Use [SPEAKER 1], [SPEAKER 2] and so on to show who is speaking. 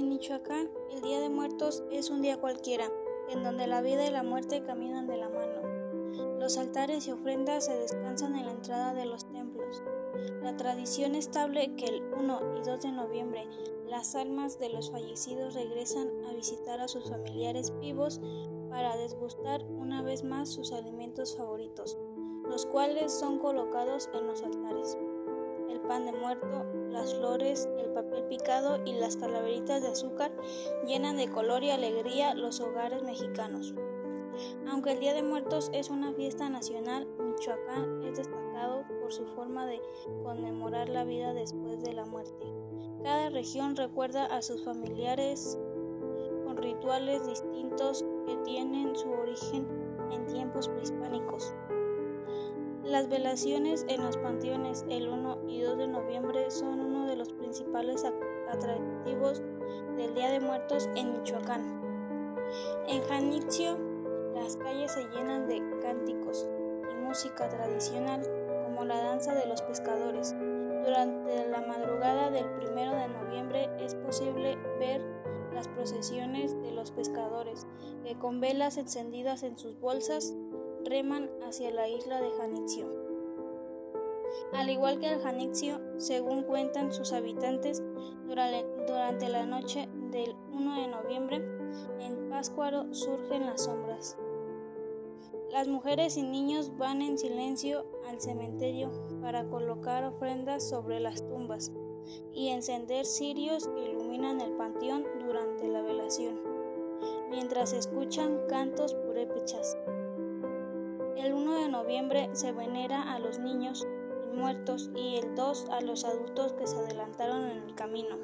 [SPEAKER 1] En Michoacán, el Día de Muertos es un día cualquiera, en donde la vida y la muerte caminan de la mano. Los altares y ofrendas se descansan en la entrada de los templos. La tradición estable que el 1 y 2 de noviembre las almas de los fallecidos regresan a visitar a sus familiares vivos para desgustar una vez más sus alimentos favoritos, los cuales son colocados en los altares pan de muerto, las flores, el papel picado y las calaveritas de azúcar llenan de color y alegría los hogares mexicanos. Aunque el Día de Muertos es una fiesta nacional, Michoacán es destacado por su forma de conmemorar la vida después de la muerte. Cada región recuerda a sus familiares con rituales distintos que tienen su origen en tiempos prehispánicos. Las velaciones en los panteones el 1 y 2 de noviembre son uno de los principales atractivos del Día de Muertos en Michoacán. En Janitzio, las calles se llenan de cánticos y música tradicional, como la danza de los pescadores. Durante la madrugada del 1 de noviembre es posible ver las procesiones de los pescadores, que con velas encendidas en sus bolsas hacia la isla de Janitzio. Al igual que el Janitzio, según cuentan sus habitantes, durante la noche del 1 de noviembre, en Páscuaro surgen las sombras. Las mujeres y niños van en silencio al cementerio para colocar ofrendas sobre las tumbas y encender cirios que iluminan el panteón durante la velación, mientras escuchan cantos purépechas. El 1 de noviembre se venera a los niños muertos y el 2 a los adultos que se adelantaron en el camino.